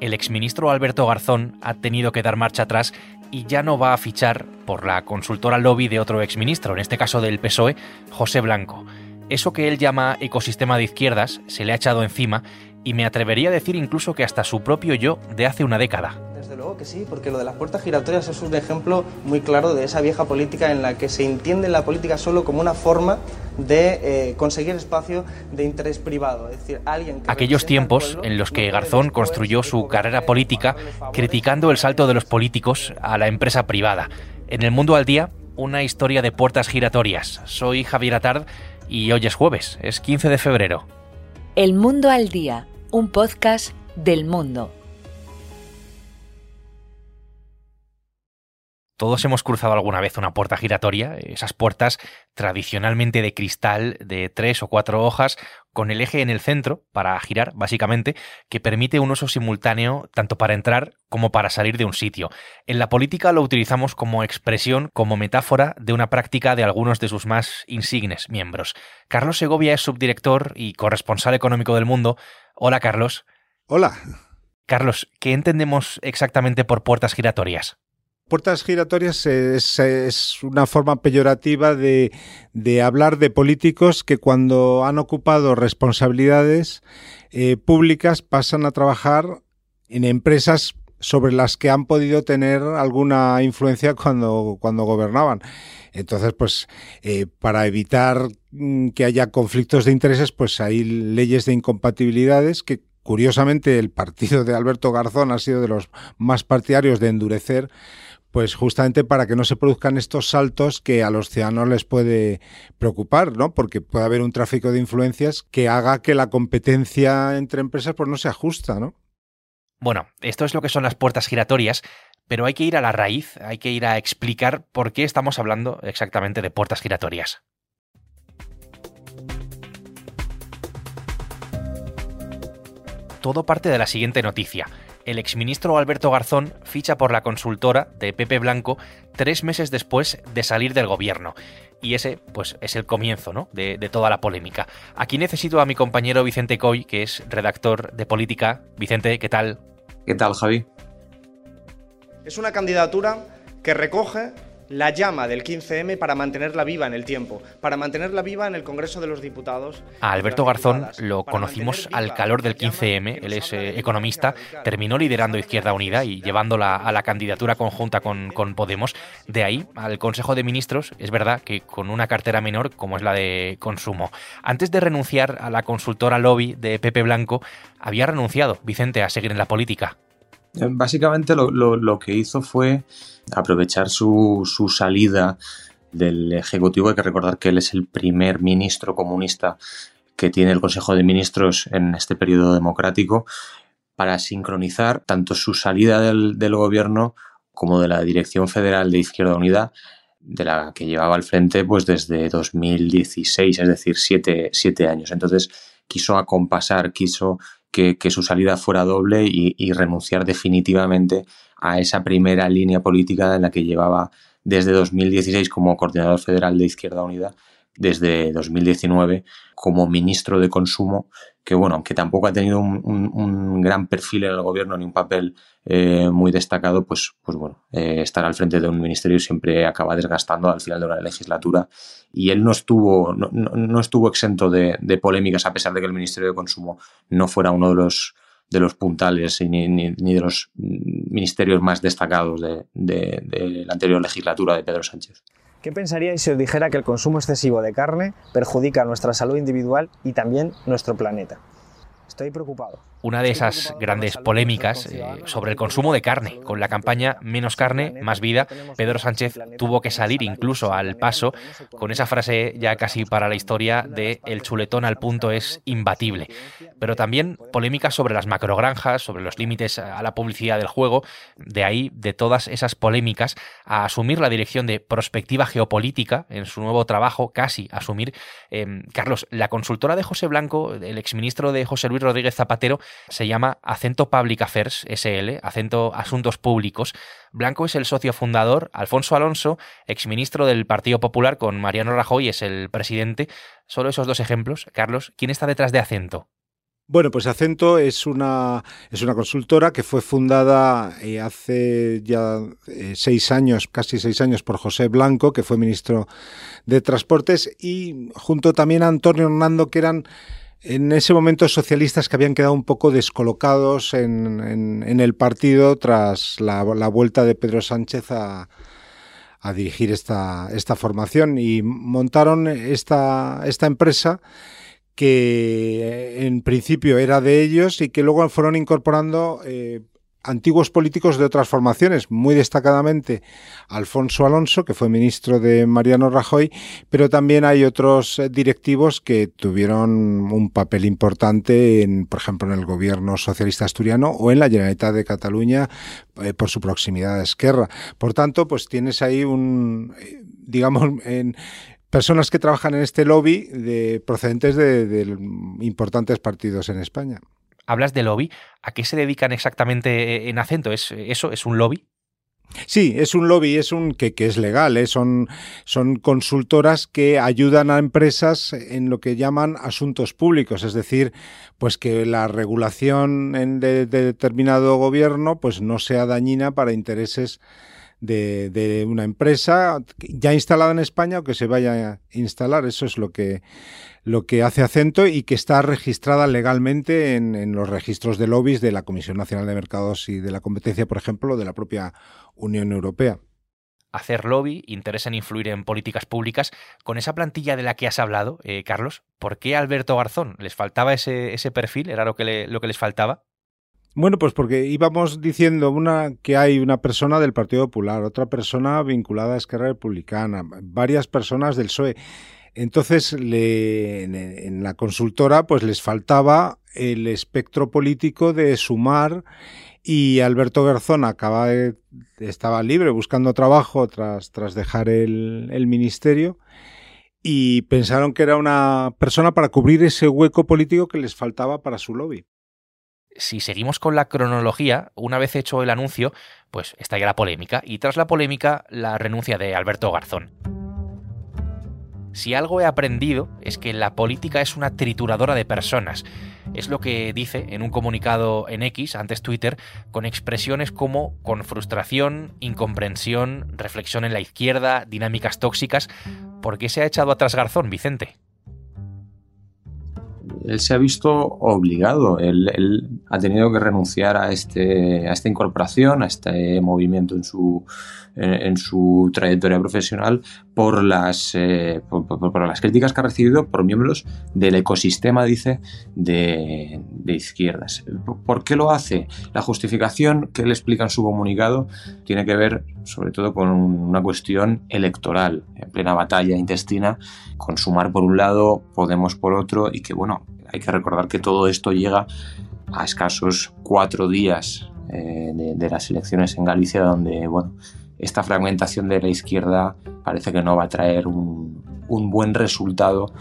el exministro Alberto Garzón ha tenido que dar marcha atrás y ya no va a fichar por la consultora lobby de otro exministro, en este caso del PSOE, José Blanco. Eso que él llama ecosistema de izquierdas se le ha echado encima y me atrevería a decir incluso que hasta su propio yo de hace una década. Luego que sí, porque lo de las puertas giratorias es un ejemplo muy claro de esa vieja política en la que se entiende la política solo como una forma de eh, conseguir espacio de interés privado. Es decir, alguien Aquellos tiempos en los que Garzón construyó su carrera política criticando el salto de los políticos a la empresa privada. En el mundo al día, una historia de puertas giratorias. Soy Javier Atard y hoy es jueves, es 15 de febrero. El Mundo al Día, un podcast del mundo. Todos hemos cruzado alguna vez una puerta giratoria, esas puertas tradicionalmente de cristal de tres o cuatro hojas, con el eje en el centro, para girar, básicamente, que permite un uso simultáneo tanto para entrar como para salir de un sitio. En la política lo utilizamos como expresión, como metáfora de una práctica de algunos de sus más insignes miembros. Carlos Segovia es subdirector y corresponsal económico del mundo. Hola, Carlos. Hola. Carlos, ¿qué entendemos exactamente por puertas giratorias? Puertas giratorias es, una forma peyorativa de, hablar de políticos que cuando han ocupado responsabilidades eh, públicas pasan a trabajar en empresas sobre las que han podido tener alguna influencia cuando, cuando gobernaban. Entonces, pues, eh, para evitar mm, que haya conflictos de intereses, pues hay leyes de incompatibilidades que curiosamente el partido de Alberto Garzón ha sido de los más partidarios de endurecer pues justamente para que no se produzcan estos saltos que a los ciudadanos les puede preocupar, ¿no? Porque puede haber un tráfico de influencias que haga que la competencia entre empresas pues no se ajusta, ¿no? Bueno, esto es lo que son las puertas giratorias, pero hay que ir a la raíz, hay que ir a explicar por qué estamos hablando exactamente de puertas giratorias. Todo parte de la siguiente noticia el exministro Alberto Garzón ficha por la consultora de Pepe Blanco tres meses después de salir del gobierno. Y ese, pues, es el comienzo, ¿no? De, de, toda la polémica. Aquí necesito a mi compañero Vicente Coy, que es redactor de política. Vicente, ¿qué tal? ¿Qué tal, Javi? Es una candidatura que recoge la llama del 15M para mantenerla viva en el tiempo, para mantenerla viva en el Congreso de los Diputados. A Alberto Garzón lo conocimos al calor del 15M, él es eh, economista, terminó liderando Izquierda Unida y llevándola a la candidatura conjunta con, con Podemos. De ahí al Consejo de Ministros, es verdad que con una cartera menor como es la de consumo. Antes de renunciar a la consultora lobby de Pepe Blanco, había renunciado Vicente a seguir en la política. Eh, básicamente lo, que hizo fue aprovechar su, salida del Ejecutivo. Hay que recordar que él es el primer ministro comunista que tiene el Consejo de Ministros en este periodo democrático para sincronizar tanto su salida del, gobierno como de la Dirección Federal de Izquierda Unida, de la que llevaba al frente pues desde 2016, es decir, siete, siete años. Entonces quiso acompasar, quiso que, su salida fuera doble y, renunciar definitivamente a esa primera línea política en la que llevaba desde 2016 como coordinador federal de Izquierda Unida, desde 2019 como ministro de Consumo que bueno, aunque tampoco ha tenido un, gran perfil en el gobierno ni un papel eh, muy destacado, pues, pues bueno, eh, estar al frente de un ministerio siempre acaba desgastando al final de una legislatura y él no estuvo, no, estuvo exento de, polémicas a pesar de que el Ministerio de Consumo no fuera uno de los de los puntales ni, ni, de los ministerios más destacados de, de la anterior legislatura de Pedro Sánchez. ¿Qué pensaríais si os dijera que el consumo excesivo de carne perjudica nuestra salud individual y también nuestro planeta? Estoy preocupado. Una de esas grandes polémicas eh, sobre el consumo de carne. Con la campaña Menos carne, más vida, Pedro Sánchez tuvo que salir incluso al paso con esa frase ya casi para la historia de el chuletón al punto es imbatible. Pero también polémicas sobre las macrogranjas, sobre los límites a la publicidad del juego. De ahí, de todas esas polémicas, a asumir la dirección de prospectiva geopolítica en su nuevo trabajo, casi asumir. Em, Carlos, la consultora de José Blanco, el exministro de José Luis Rodríguez Zapatero, se llama Acento Public Affairs SL, Acento Asuntos Públicos. Blanco es el socio fundador, Alfonso Alonso, exministro del Partido Popular con Mariano Rajoy, es el presidente. Solo esos dos ejemplos. Carlos, ¿quién está detrás de Acento? Bueno, pues Acento es una, es una consultora que fue fundada eh, hace ya eh, seis años, casi seis años, por José Blanco, que fue ministro de Transportes, y junto también a Antonio Hernando, que eran en ese momento socialistas que habían quedado un poco descolocados en, el partido tras la, vuelta de Pedro Sánchez a, dirigir esta, formación y montaron esta, empresa que en principio era de ellos y que luego fueron incorporando eh, antiguos políticos de otras formaciones, muy destacadamente Alfonso Alonso, que fue ministro de Mariano Rajoy, pero también hay otros eh, directivos que tuvieron un papel importante, en, por ejemplo, en el gobierno socialista asturiano o en la Generalitat de Cataluña eh, por su proximidad a Esquerra. Por tanto, pues tienes ahí un, digamos, en, personas que trabajan en este lobby de procedentes de, importantes partidos en España. Hablas de lobby. ¿A qué se dedican exactamente en acento? ¿Es eso? ¿Es un lobby? Sí, es un lobby, es un que, que es legal, ¿eh? son, son consultoras que ayudan a empresas en lo que llaman asuntos públicos, es decir, pues que la regulación de, de determinado gobierno pues no sea dañina para intereses de, una empresa ya instalada en España o que se vaya a instalar. Eso es lo que, lo que hace acento y que está registrada legalmente en, en, los registros de lobbies de la Comisión Nacional de Mercados y de la Competencia, por ejemplo, de la propia Unión Europea. Hacer lobby, interés en influir en políticas públicas. Con esa plantilla de la que has hablado, eh, Carlos, ¿por qué Alberto Garzón? ¿Les faltaba ese, ese perfil? ¿Era lo que, lo que les faltaba? Bueno, pues porque íbamos diciendo una que hay una persona del Partido Popular, otra persona vinculada a Esquerra Republicana, varias personas del PSOE. Entonces, le, en, la consultora, pues les faltaba el espectro político de sumar y Alberto Garzón acaba de, estaba libre buscando trabajo tras, tras dejar el, el ministerio y pensaron que era una persona para cubrir ese hueco político que les faltaba para su lobby si seguimos con la cronología, una vez hecho el anuncio, pues estalla la polémica y tras la polémica la renuncia de Alberto Garzón. Si algo he aprendido es que la política es una trituradora de personas. Es lo que dice en un comunicado en X, antes Twitter, con expresiones como con frustración, incomprensión, reflexión en la izquierda, dinámicas tóxicas. ¿Por qué se ha echado atrás Garzón, Vicente? Él se ha visto obligado, él, ha tenido que renunciar a, este, a esta incorporación, a este movimiento en su, en, su trayectoria profesional por las, eh, por, las críticas que ha recibido por miembros del ecosistema, dice, de, izquierdas. ¿Por qué lo hace? La justificación que él explica en su comunicado tiene que ver sobre todo con una cuestión electoral, en plena batalla intestina, con Sumar por un lado, Podemos por otro, y que bueno, hay que recordar que todo esto llega a escasos cuatro días eh, de, las elecciones en Galicia, donde bueno, esta fragmentación de la izquierda parece que no va a traer un, buen resultado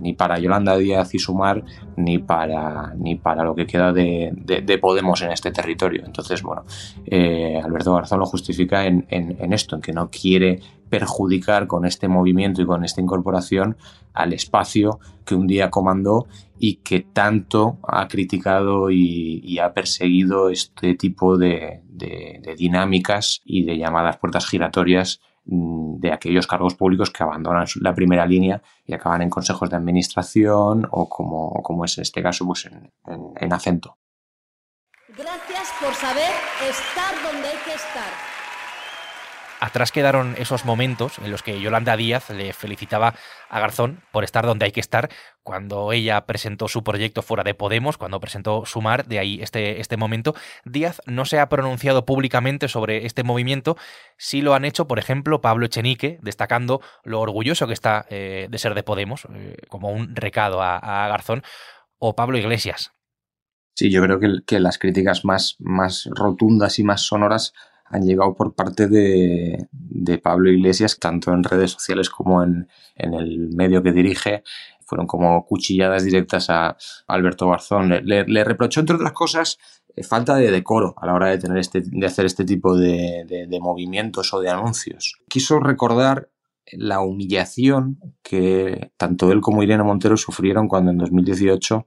ni para Yolanda Díaz y Sumar, ni para, ni para lo que queda de, Podemos en este territorio. Entonces, bueno, eh, Alberto Garzón lo justifica en, esto, en que no quiere perjudicar con este movimiento y con esta incorporación al espacio que un día comandó y que tanto ha criticado y ha perseguido este tipo de, de, dinámicas y de llamadas puertas giratorias de aquellos cargos públicos que abandonan la primera línea y acaban en consejos de administración o como, como es este caso pues en, en acento. Gracias por saber estar donde hay que estar Atrás quedaron esos momentos en los que Yolanda Díaz le felicitaba a Garzón por estar donde hay que estar cuando ella presentó su proyecto fuera de Podemos, cuando presentó Sumar, de ahí este, este momento. Díaz no se ha pronunciado públicamente sobre este movimiento, sí lo han hecho, por ejemplo, Pablo Echenique, destacando lo orgulloso que está eh, de ser de Podemos, eh, como un recado a, Garzón, o Pablo Iglesias. Sí, yo creo que, que las críticas más, más rotundas y más sonoras han llegado por parte de, Pablo Iglesias, tanto en redes sociales como en, el medio que dirige. Fueron como cuchilladas directas a Alberto Garzón. Le, reprochó, entre otras cosas, eh, falta de decoro a la hora de, tener este, de hacer este tipo de, de movimientos o de anuncios. Quiso recordar la humillación que tanto él como Irene Montero sufrieron cuando en 2018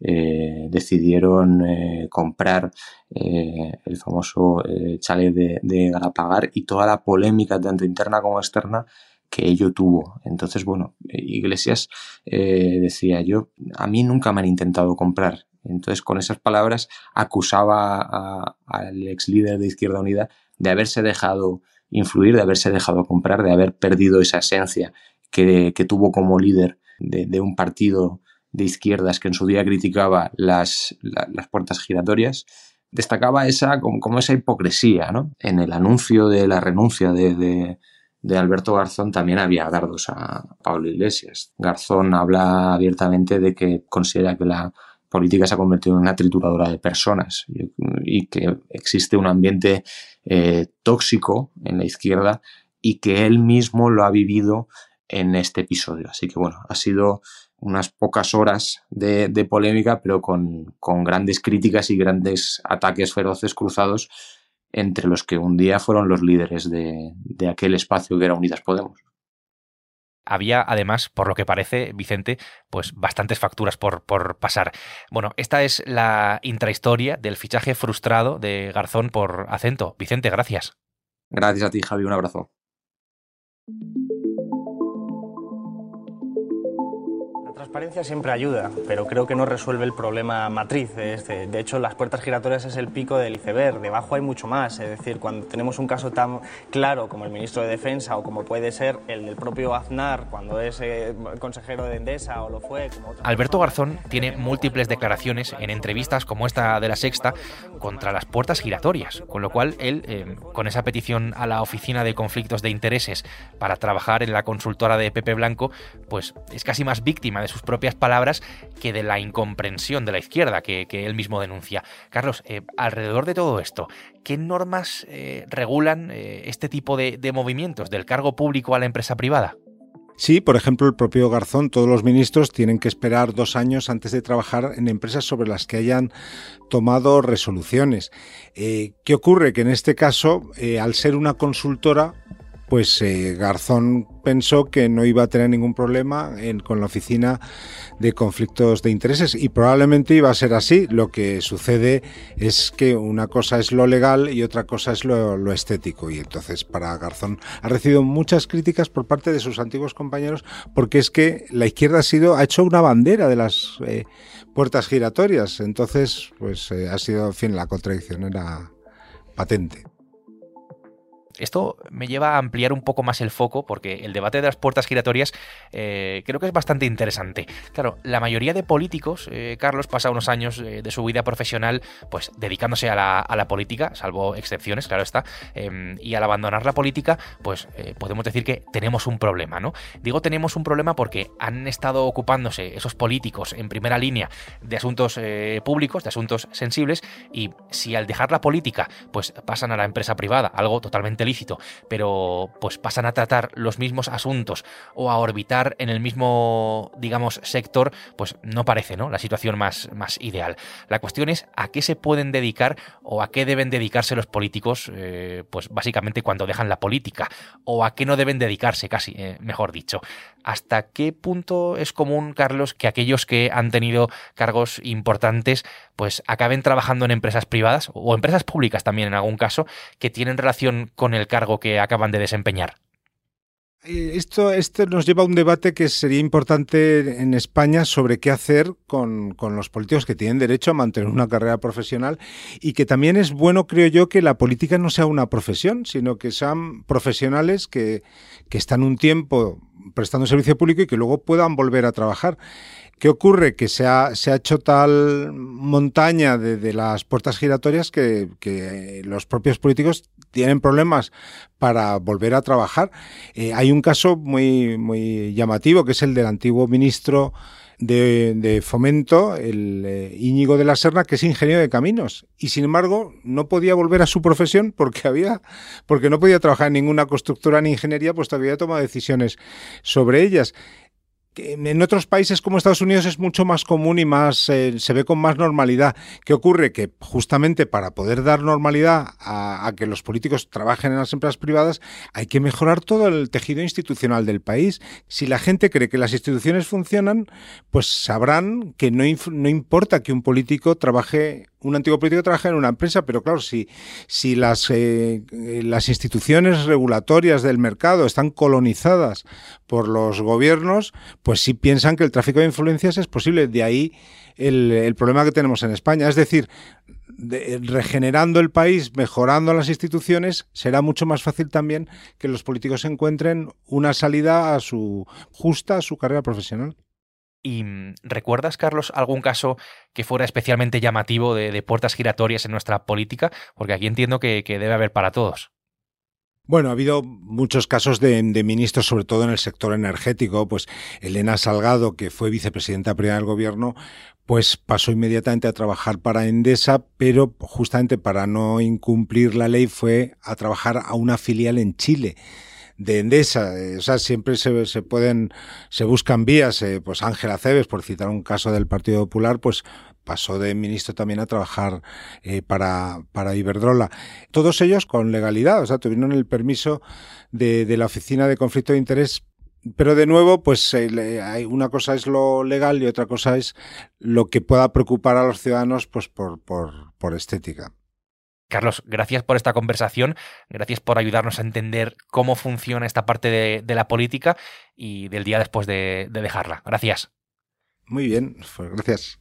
eh, decidieron eh, comprar eh, el famoso chalet de, de Galapagar y toda la polémica, tanto interna como externa, que ello tuvo. Entonces, bueno, Iglesias decía yo, a mí nunca me han intentado comprar. Entonces, con esas palabras, acusaba al ex líder de Izquierda Unida de haberse dejado influir, de haberse dejado comprar, de haber perdido esa esencia que, tuvo como líder de, un partido de izquierdas que en su día criticaba las, las puertas giratorias, destacaba esa como, esa hipocresía. ¿no? En el anuncio de la renuncia de, de, Alberto Garzón también había dardos a Pablo Iglesias. Garzón habla abiertamente de que considera que la política se ha convertido en una trituradora de personas y, que existe un ambiente eh, tóxico en la izquierda y que él mismo lo ha vivido en este episodio. Así que bueno, ha sido unas pocas horas de, polémica, pero con, grandes críticas y grandes ataques feroces cruzados entre los que un día fueron los líderes de, de aquel espacio que era Unidas Podemos había además, por lo que parece, Vicente, pues bastantes facturas por, por, pasar. Bueno, esta es la intrahistoria del fichaje frustrado de Garzón por acento. Vicente, gracias. Gracias a ti, Javi, un abrazo. Transparencia siempre ayuda, pero creo que no resuelve el problema matriz. Este. De hecho, las puertas giratorias es el pico del iceberg, debajo hay mucho más. Es decir, cuando tenemos un caso tan claro como el ministro de Defensa o como puede ser el del propio Aznar cuando es eh, consejero de Endesa o lo fue. Alberto Garzón tiene múltiples declaraciones en entrevistas como esta de la Sexta contra las puertas giratorias, con lo cual él, eh, con esa petición a la Oficina de Conflictos de Intereses para trabajar en la consultora de Pepe Blanco, pues es casi más víctima de su propias palabras que de la incomprensión de la izquierda que, él mismo denuncia. Carlos, eh, alrededor de todo esto, ¿qué normas eh, regulan eh, este tipo de, movimientos, del cargo público a la empresa privada? Sí, por ejemplo, el propio Garzón, todos los ministros tienen que esperar dos años antes de trabajar en empresas sobre las que hayan tomado resoluciones. ¿Qué ocurre? Que en este caso, al ser una consultora, pues eh, Garzón pensó que no iba a tener ningún problema con la oficina de conflictos de intereses y probablemente iba a ser así. Lo que sucede es que una cosa es lo legal y otra cosa es lo, estético y entonces para Garzón ha recibido muchas críticas por parte de sus antiguos compañeros porque es que la izquierda ha sido ha hecho una bandera de las eh, puertas giratorias. Entonces, pues eh, ha sido, en fin, la contradicción era patente. Esto me lleva a ampliar un poco más el foco porque el debate de las puertas giratorias eh, creo que es bastante interesante. Claro, la mayoría de políticos, eh, Carlos, pasa unos años eh, de su vida profesional pues dedicándose a la, política, salvo excepciones, claro está, em, y al abandonar la política, pues podemos decir que tenemos un problema, ¿no? Digo tenemos un problema porque han estado ocupándose esos políticos en primera línea de asuntos públicos, de asuntos sensibles, y si al dejar la política, pues pasan a la empresa privada, algo totalmente lícito, pero pues pasan a tratar los mismos asuntos o a orbitar en el mismo, digamos, sector, pues no parece, ¿no? La situación más, más ideal. La cuestión es a qué se pueden dedicar o a qué deben dedicarse los políticos, eh, pues básicamente cuando dejan la política, o a qué no deben dedicarse, casi, eh, mejor dicho. ¿Hasta qué punto es común, Carlos, que aquellos que han tenido cargos importantes, pues acaben trabajando en empresas privadas o empresas públicas también en algún caso, que tienen relación con el cargo que acaban de desempeñar? Eh, esto, esto nos lleva a un debate que sería importante en España sobre qué hacer con, los políticos que tienen derecho a mantener una carrera profesional y que también es bueno, creo yo, que la política no sea una profesión, sino que sean profesionales que, que están un tiempo prestando servicio público y que luego puedan volver a trabajar. ¿Qué ocurre? Que se ha, se ha hecho tal montaña de, las puertas giratorias que, los propios políticos tienen problemas para volver a trabajar. Eh, hay un caso muy, muy llamativo que es el del antiguo ministro de, Fomento, el eh, Íñigo de la Serna, que es ingeniero de caminos. Y sin embargo, no podía volver a su profesión porque había, porque no podía trabajar en ninguna constructora ni ingeniería, pues todavía tomado decisiones sobre ellas. En otros países como Estados Unidos es mucho más común y más eh, se ve con más normalidad. ¿Qué ocurre? Que justamente para poder dar normalidad a, que los políticos trabajen en las empresas privadas hay que mejorar todo el tejido institucional del país. Si la gente cree que las instituciones funcionan, pues sabrán que no, no importa que un político trabaje un antiguo político trabaja en una empresa, pero claro, si, si las, eh, las instituciones regulatorias del mercado están colonizadas por los gobiernos, pues sí piensan que el tráfico de influencias es posible. De ahí el, problema que tenemos en España. Es decir, regenerando el país, mejorando las instituciones, será mucho más fácil también que los políticos encuentren una salida a su justa a su carrera profesional. ¿Y mm, recuerdas, Carlos, algún caso que fuera especialmente llamativo de, puertas giratorias en nuestra política? Porque aquí entiendo que, debe haber para todos. Bueno, ha habido muchos casos de, ministros, sobre todo en el sector energético. Pues Elena Salgado, que fue vicepresidenta primera del gobierno, pues pasó inmediatamente a trabajar para Endesa, pero justamente para no incumplir la ley fue a trabajar a una filial en Chile de Endesa. Eh, o sea, siempre se, se pueden, se buscan vías. Eh, pues Ángela Cebes, por citar un caso del Partido Popular, pues pasó de ministro también a trabajar eh, para, para Iberdrola. Todos ellos con legalidad, o sea, tuvieron el permiso de, de la Oficina de Conflicto de Interés pero de nuevo, pues hay una cosa es lo legal y otra cosa es lo que pueda preocupar a los ciudadanos pues por, por, por estética. Carlos, gracias por esta conversación, gracias por ayudarnos a entender cómo funciona esta parte de, la política y del día después de, de dejarla. Gracias. Muy bien, pues gracias.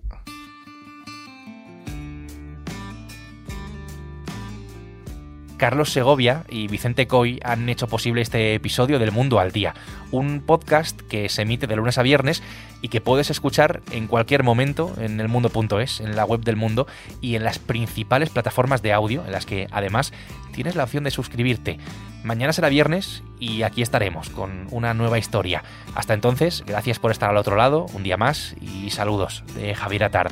Carlos Segovia y Vicente Coy han hecho posible este episodio del Mundo al Día, un podcast que se emite de lunes a viernes y que puedes escuchar en cualquier momento en el mundo.es, en la web del mundo y en las principales plataformas de audio, en las que además tienes la opción de suscribirte. Mañana será viernes y aquí estaremos con una nueva historia. Hasta entonces, gracias por estar al otro lado, un día más y saludos de Javier Atard.